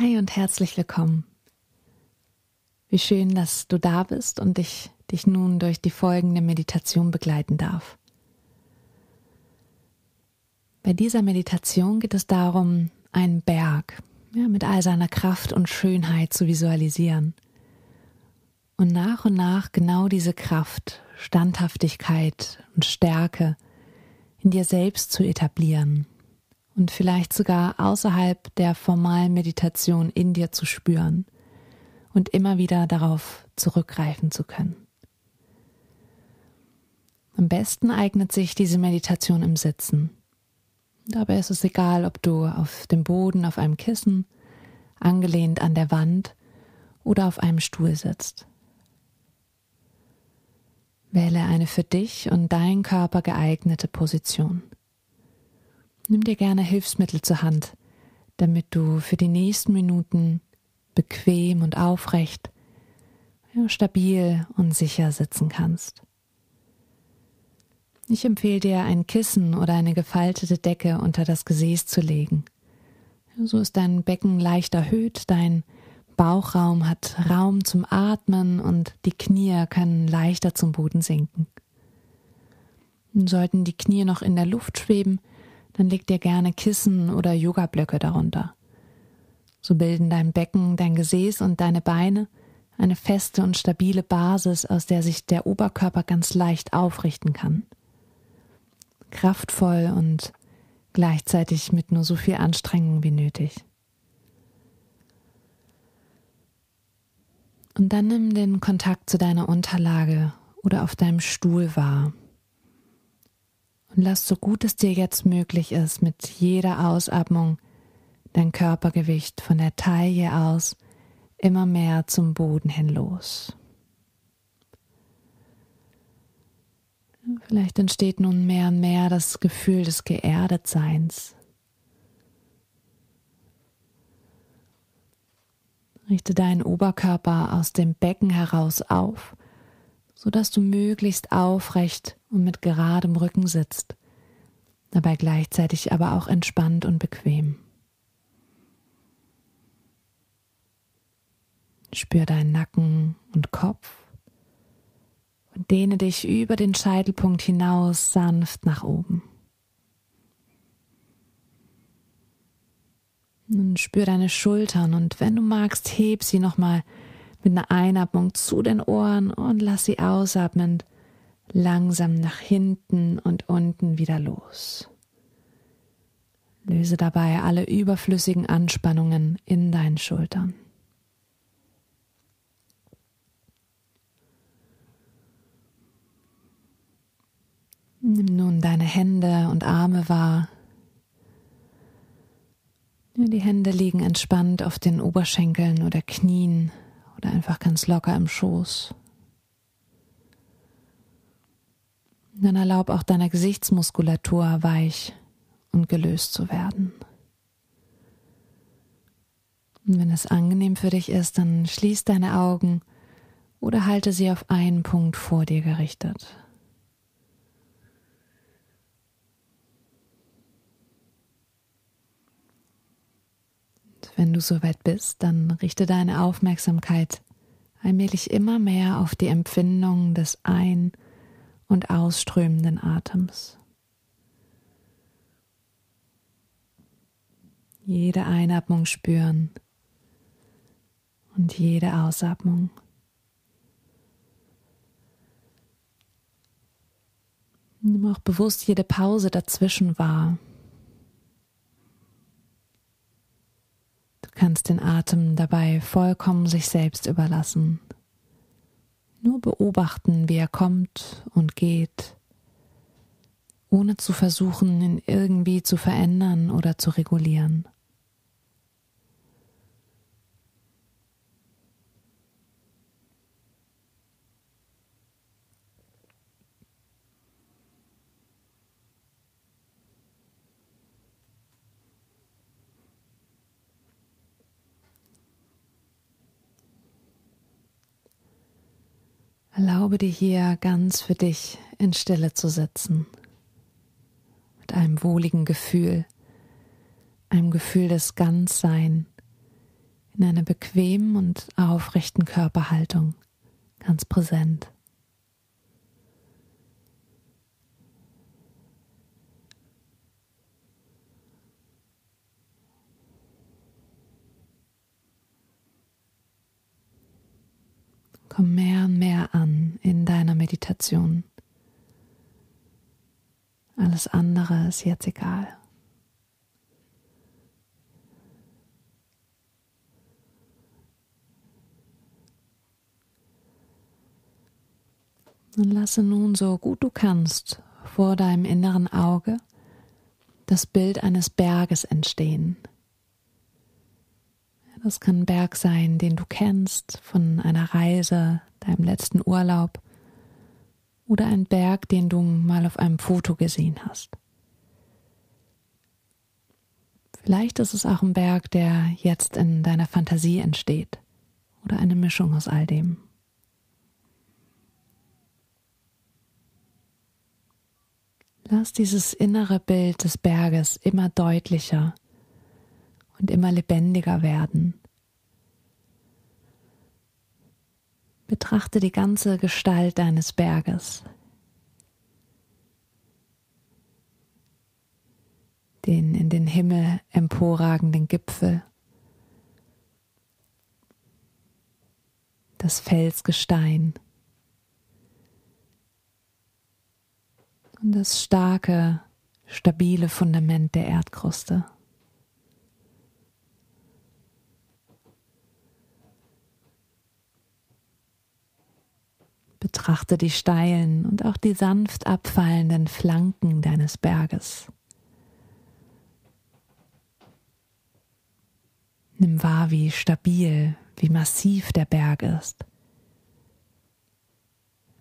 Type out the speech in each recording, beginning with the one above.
Hi und herzlich willkommen. Wie schön, dass du da bist und ich dich nun durch die folgende Meditation begleiten darf. Bei dieser Meditation geht es darum, einen Berg ja, mit all seiner Kraft und Schönheit zu visualisieren und nach und nach genau diese Kraft, Standhaftigkeit und Stärke in dir selbst zu etablieren und vielleicht sogar außerhalb der formalen Meditation in dir zu spüren und immer wieder darauf zurückgreifen zu können. Am besten eignet sich diese Meditation im Sitzen. Dabei ist es egal, ob du auf dem Boden, auf einem Kissen, angelehnt an der Wand oder auf einem Stuhl sitzt. Wähle eine für dich und deinen Körper geeignete Position. Nimm dir gerne Hilfsmittel zur Hand, damit du für die nächsten Minuten bequem und aufrecht, ja, stabil und sicher sitzen kannst. Ich empfehle dir, ein Kissen oder eine gefaltete Decke unter das Gesäß zu legen. So ist dein Becken leicht erhöht, dein Bauchraum hat Raum zum Atmen und die Knie können leichter zum Boden sinken. Sollten die Knie noch in der Luft schweben, dann leg dir gerne Kissen oder Yogablöcke darunter. So bilden dein Becken, dein Gesäß und deine Beine eine feste und stabile Basis, aus der sich der Oberkörper ganz leicht aufrichten kann. Kraftvoll und gleichzeitig mit nur so viel Anstrengung wie nötig. Und dann nimm den Kontakt zu deiner Unterlage oder auf deinem Stuhl wahr. Und lass so gut es dir jetzt möglich ist, mit jeder Ausatmung dein Körpergewicht von der Taille aus immer mehr zum Boden hin los. Vielleicht entsteht nun mehr und mehr das Gefühl des Geerdetseins. Richte deinen Oberkörper aus dem Becken heraus auf, sodass du möglichst aufrecht und mit geradem Rücken sitzt, dabei gleichzeitig aber auch entspannt und bequem. Spür deinen Nacken und Kopf und dehne dich über den Scheitelpunkt hinaus sanft nach oben. Nun spür deine Schultern und wenn du magst, heb sie nochmal mit einer Einatmung zu den Ohren und lass sie ausatmend langsam nach hinten und unten wieder los. Löse dabei alle überflüssigen Anspannungen in deinen Schultern. Nimm nun deine Hände und Arme wahr. Die Hände liegen entspannt auf den Oberschenkeln oder Knien oder einfach ganz locker im Schoß. Dann erlaub auch deiner Gesichtsmuskulatur weich und gelöst zu werden. Und wenn es angenehm für dich ist, dann schließ deine Augen oder halte sie auf einen Punkt vor dir gerichtet. Wenn du soweit bist, dann richte deine Aufmerksamkeit allmählich immer mehr auf die Empfindung des ein- und ausströmenden Atems. Jede Einatmung spüren und jede Ausatmung. Nimm auch bewusst jede Pause dazwischen wahr. kannst den Atem dabei vollkommen sich selbst überlassen. Nur beobachten, wie er kommt und geht, ohne zu versuchen, ihn irgendwie zu verändern oder zu regulieren. Erlaube dir hier ganz für dich in Stille zu sitzen, mit einem wohligen Gefühl, einem Gefühl des Ganzsein, in einer bequemen und aufrechten Körperhaltung, ganz präsent. Komm mehr und mehr an in deiner Meditation. Alles andere ist jetzt egal. Und lasse nun so gut du kannst vor deinem inneren Auge das Bild eines Berges entstehen. Das kann ein Berg sein, den du kennst von einer Reise, deinem letzten Urlaub oder ein Berg, den du mal auf einem Foto gesehen hast. Vielleicht ist es auch ein Berg, der jetzt in deiner Fantasie entsteht oder eine Mischung aus all dem. Lass dieses innere Bild des Berges immer deutlicher und immer lebendiger werden. Betrachte die ganze Gestalt deines Berges, den in den Himmel emporragenden Gipfel, das Felsgestein, und das starke, stabile Fundament der Erdkruste. Betrachte die steilen und auch die sanft abfallenden Flanken deines Berges. Nimm wahr, wie stabil, wie massiv der Berg ist,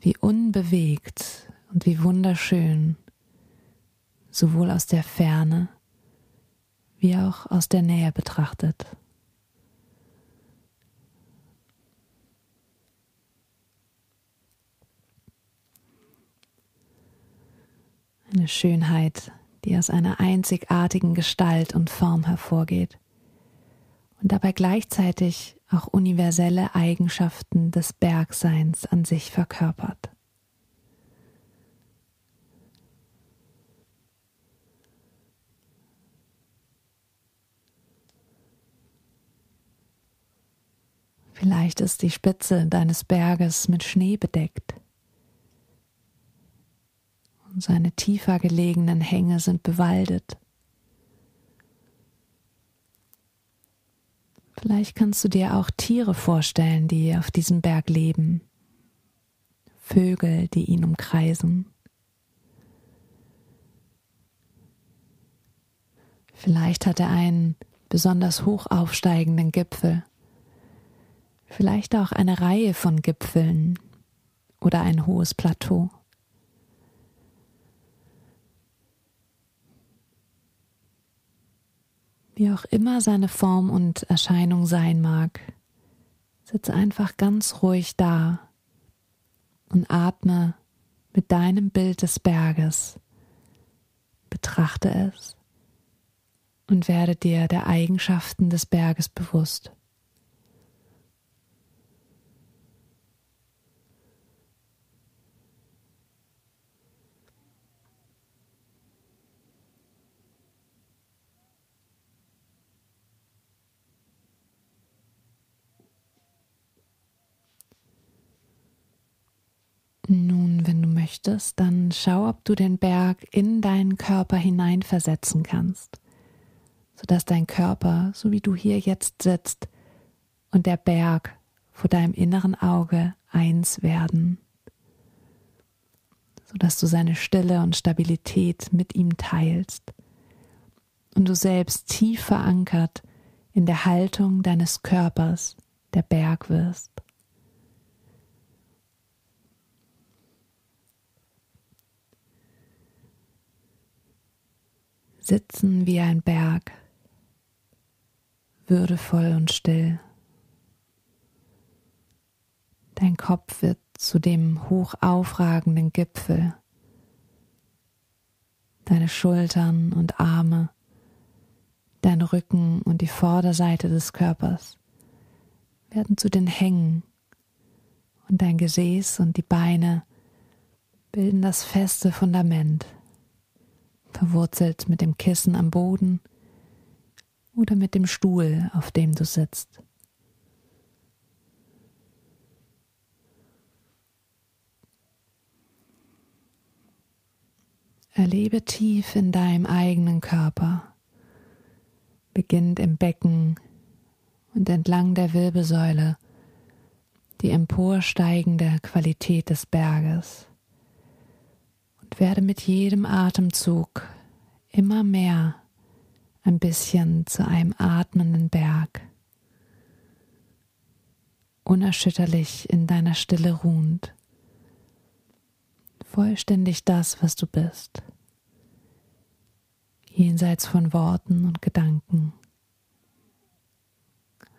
wie unbewegt und wie wunderschön, sowohl aus der Ferne wie auch aus der Nähe betrachtet. Eine Schönheit, die aus einer einzigartigen Gestalt und Form hervorgeht und dabei gleichzeitig auch universelle Eigenschaften des Bergseins an sich verkörpert. Vielleicht ist die Spitze deines Berges mit Schnee bedeckt. Seine tiefer gelegenen Hänge sind bewaldet. Vielleicht kannst du dir auch Tiere vorstellen, die auf diesem Berg leben. Vögel, die ihn umkreisen. Vielleicht hat er einen besonders hoch aufsteigenden Gipfel vielleicht auch eine Reihe von Gipfeln oder ein hohes Plateau. Wie auch immer seine Form und Erscheinung sein mag, sitze einfach ganz ruhig da und atme mit deinem Bild des Berges, betrachte es und werde dir der Eigenschaften des Berges bewusst. Nun, wenn du möchtest, dann schau, ob du den Berg in deinen Körper hineinversetzen kannst, sodass dein Körper, so wie du hier jetzt sitzt, und der Berg vor deinem inneren Auge eins werden, sodass du seine Stille und Stabilität mit ihm teilst und du selbst tief verankert in der Haltung deines Körpers der Berg wirst. Sitzen wie ein Berg, würdevoll und still. Dein Kopf wird zu dem hoch aufragenden Gipfel, deine Schultern und Arme, dein Rücken und die Vorderseite des Körpers werden zu den Hängen. Und dein Gesäß und die Beine bilden das feste Fundament, verwurzelt mit dem Kissen am Boden oder mit dem Stuhl, auf dem du sitzt. Erlebe tief in deinem eigenen Körper, beginnend im Becken und entlang der Wirbelsäule, die emporsteigende Qualität des Berges werde mit jedem Atemzug immer mehr ein bisschen zu einem atmenden Berg, unerschütterlich in deiner Stille ruhend, vollständig das, was du bist, jenseits von Worten und Gedanken,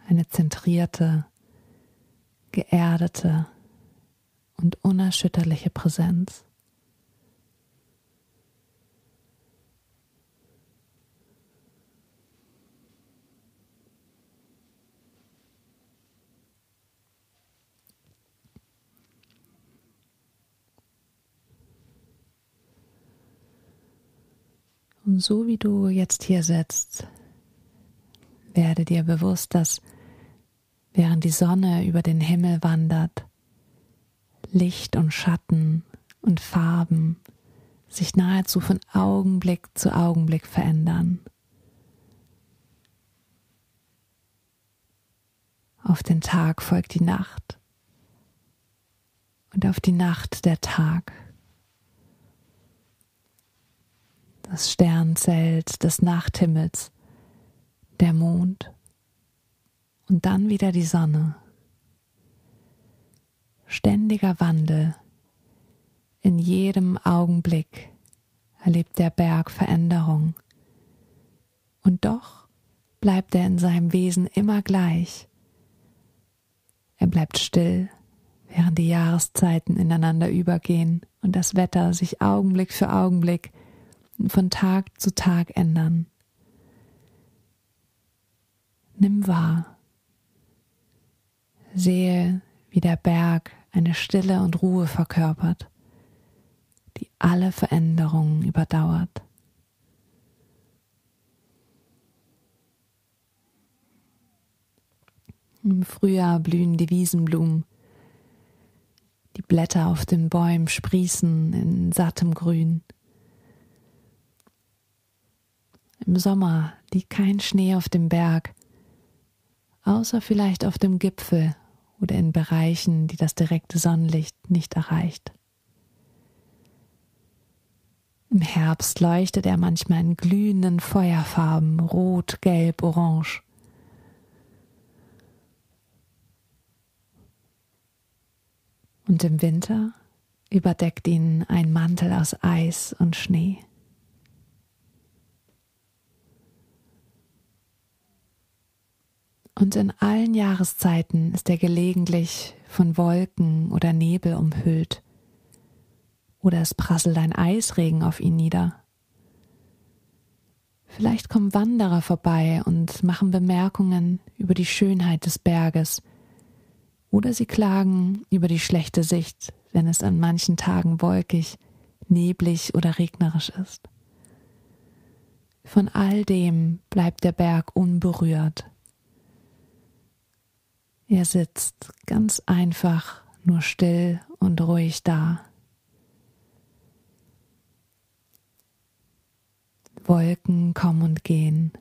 eine zentrierte, geerdete und unerschütterliche Präsenz. Und so wie du jetzt hier sitzt, werde dir bewusst, dass während die Sonne über den Himmel wandert, Licht und Schatten und Farben sich nahezu von Augenblick zu Augenblick verändern. Auf den Tag folgt die Nacht und auf die Nacht der Tag. Das Sternzelt des Nachthimmels, der Mond und dann wieder die Sonne. Ständiger Wandel. In jedem Augenblick erlebt der Berg Veränderung. Und doch bleibt er in seinem Wesen immer gleich. Er bleibt still, während die Jahreszeiten ineinander übergehen und das Wetter sich Augenblick für Augenblick von Tag zu Tag ändern. Nimm wahr. Sehe, wie der Berg eine Stille und Ruhe verkörpert, die alle Veränderungen überdauert. Im Frühjahr blühen die Wiesenblumen. Die Blätter auf den Bäumen sprießen in sattem Grün. Im Sommer liegt kein Schnee auf dem Berg, außer vielleicht auf dem Gipfel oder in Bereichen, die das direkte Sonnenlicht nicht erreicht. Im Herbst leuchtet er manchmal in glühenden Feuerfarben, rot, gelb, orange. Und im Winter überdeckt ihn ein Mantel aus Eis und Schnee. Und in allen Jahreszeiten ist er gelegentlich von Wolken oder Nebel umhüllt. Oder es prasselt ein Eisregen auf ihn nieder. Vielleicht kommen Wanderer vorbei und machen Bemerkungen über die Schönheit des Berges. Oder sie klagen über die schlechte Sicht, wenn es an manchen Tagen wolkig, neblig oder regnerisch ist. Von all dem bleibt der Berg unberührt. Er sitzt ganz einfach, nur still und ruhig da. Wolken kommen und gehen.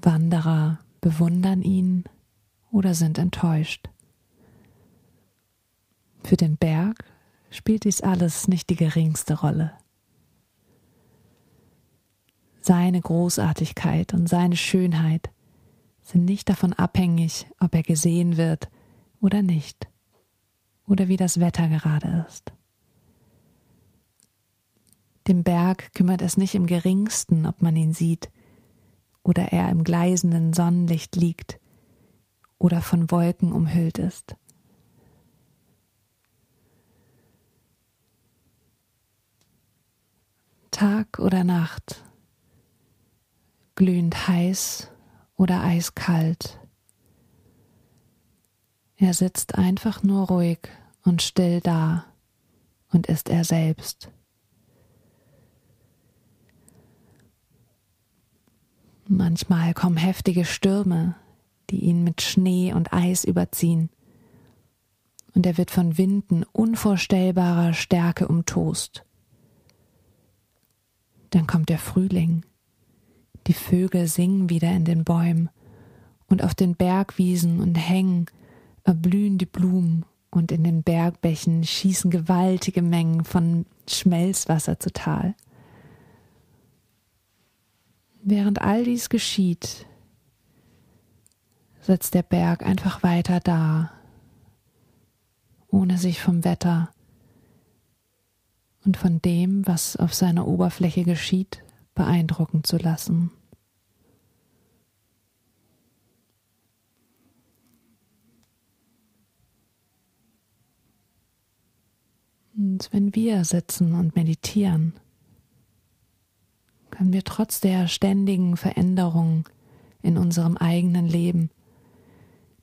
Wanderer bewundern ihn oder sind enttäuscht. Für den Berg spielt dies alles nicht die geringste Rolle. Seine Großartigkeit und seine Schönheit sind nicht davon abhängig, ob er gesehen wird oder nicht, oder wie das Wetter gerade ist. Dem Berg kümmert es nicht im geringsten, ob man ihn sieht, oder er im gleisenden Sonnenlicht liegt oder von Wolken umhüllt ist. Tag oder Nacht, glühend heiß oder eiskalt, Er sitzt einfach nur ruhig und still da und ist er selbst. Manchmal kommen heftige Stürme, die ihn mit Schnee und Eis überziehen, und er wird von Winden unvorstellbarer Stärke umtost. Dann kommt der Frühling, die Vögel singen wieder in den Bäumen, und auf den Bergwiesen und Hängen erblühen die Blumen und in den Bergbächen schießen gewaltige Mengen von Schmelzwasser zu Tal. Während all dies geschieht, sitzt der Berg einfach weiter da, ohne sich vom Wetter und von dem, was auf seiner Oberfläche geschieht, beeindrucken zu lassen. Und wenn wir sitzen und meditieren, können wir trotz der ständigen Veränderung in unserem eigenen Leben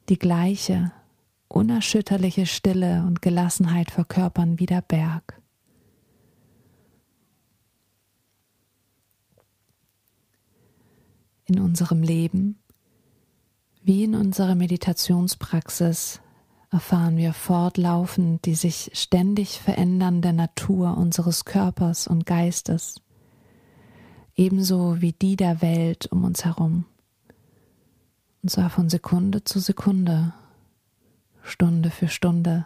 die gleiche, unerschütterliche Stille und Gelassenheit verkörpern wie der Berg. In unserem Leben wie in unserer Meditationspraxis erfahren wir fortlaufend die sich ständig verändernde Natur unseres Körpers und Geistes ebenso wie die der Welt um uns herum. Und zwar von Sekunde zu Sekunde, Stunde für Stunde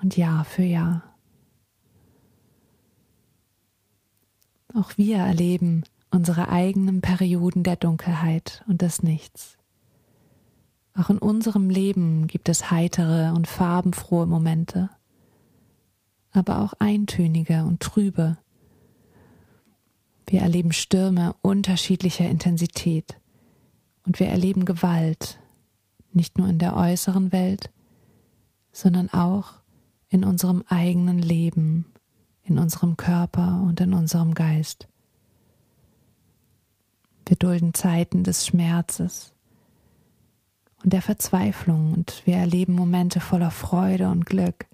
und Jahr für Jahr. Auch wir erleben unsere eigenen Perioden der Dunkelheit und des Nichts. Auch in unserem Leben gibt es heitere und farbenfrohe Momente, aber auch eintönige und trübe, wir erleben Stürme unterschiedlicher Intensität und wir erleben Gewalt, nicht nur in der äußeren Welt, sondern auch in unserem eigenen Leben, in unserem Körper und in unserem Geist. Wir dulden Zeiten des Schmerzes und der Verzweiflung und wir erleben Momente voller Freude und Glück.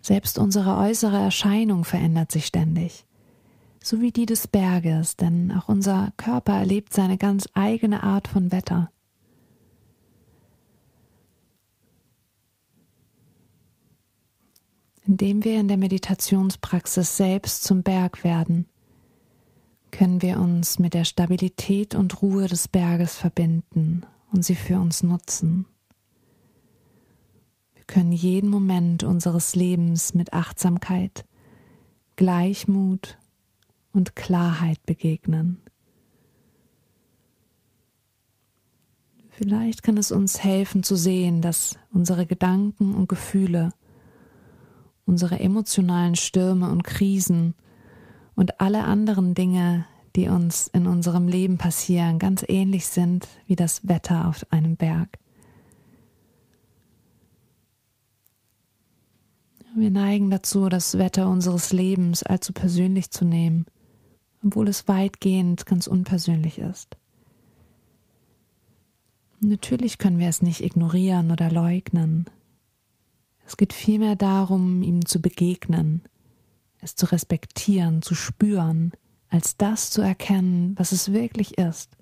Selbst unsere äußere Erscheinung verändert sich ständig so wie die des Berges, denn auch unser Körper erlebt seine ganz eigene Art von Wetter. Indem wir in der Meditationspraxis selbst zum Berg werden, können wir uns mit der Stabilität und Ruhe des Berges verbinden und sie für uns nutzen. Wir können jeden Moment unseres Lebens mit Achtsamkeit, Gleichmut und Klarheit begegnen. Vielleicht kann es uns helfen zu sehen, dass unsere Gedanken und Gefühle, unsere emotionalen Stürme und Krisen und alle anderen Dinge, die uns in unserem Leben passieren, ganz ähnlich sind wie das Wetter auf einem Berg. Wir neigen dazu, das Wetter unseres Lebens allzu persönlich zu nehmen obwohl es weitgehend ganz unpersönlich ist. Natürlich können wir es nicht ignorieren oder leugnen. Es geht vielmehr darum, ihm zu begegnen, es zu respektieren, zu spüren, als das zu erkennen, was es wirklich ist,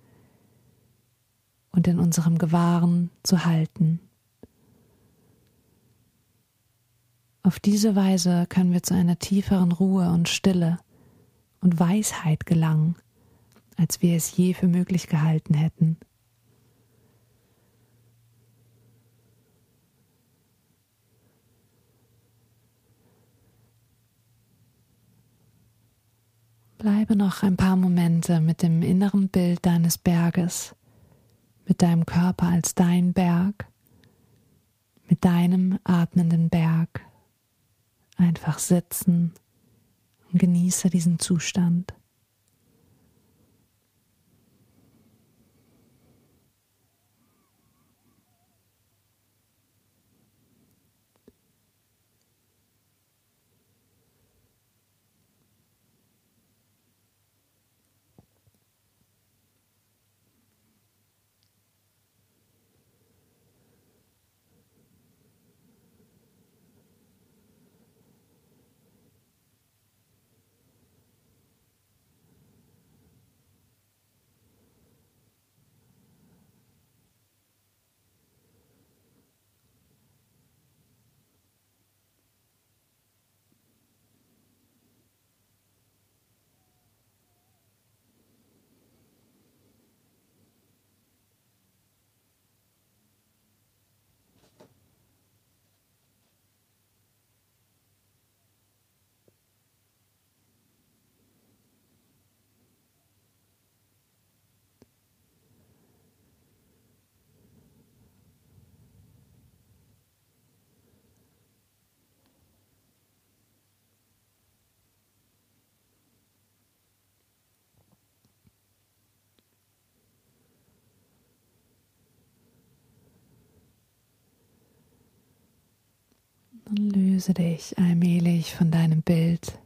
und in unserem Gewahren zu halten. Auf diese Weise können wir zu einer tieferen Ruhe und Stille und Weisheit gelangen, als wir es je für möglich gehalten hätten. Bleibe noch ein paar Momente mit dem inneren Bild deines Berges, mit deinem Körper als dein Berg, mit deinem atmenden Berg. Einfach sitzen und genieße diesen Zustand. Dann löse dich allmählich von deinem Bild,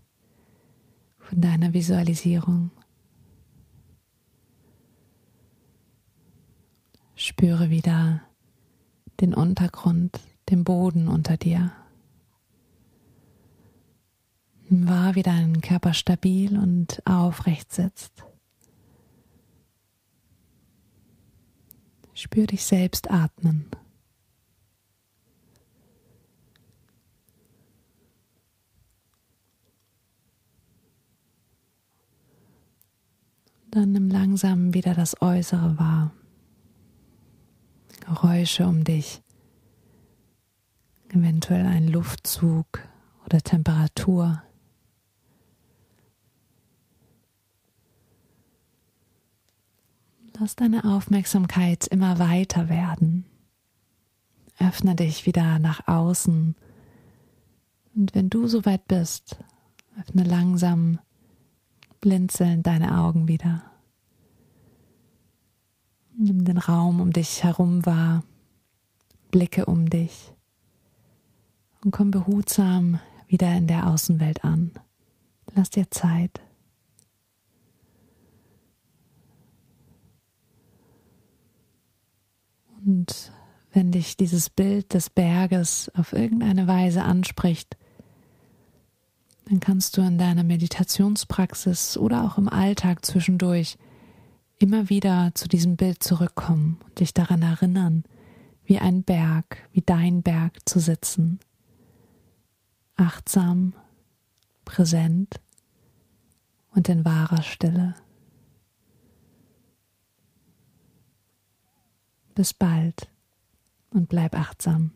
von deiner Visualisierung. Spüre wieder den Untergrund, den Boden unter dir. Wahr, wie dein Körper stabil und aufrecht sitzt. Spür dich selbst atmen. Dann nimm langsam wieder das Äußere wahr. Geräusche um dich, eventuell ein Luftzug oder Temperatur. Lass deine Aufmerksamkeit immer weiter werden. Öffne dich wieder nach außen. Und wenn du soweit bist, öffne langsam blinzeln deine Augen wieder. Nimm den Raum um dich herum wahr, blicke um dich und komm behutsam wieder in der Außenwelt an. Lass dir Zeit. Und wenn dich dieses Bild des Berges auf irgendeine Weise anspricht, dann kannst du in deiner Meditationspraxis oder auch im Alltag zwischendurch immer wieder zu diesem Bild zurückkommen und dich daran erinnern, wie ein Berg, wie dein Berg zu sitzen. Achtsam, präsent und in wahrer Stille. Bis bald und bleib achtsam.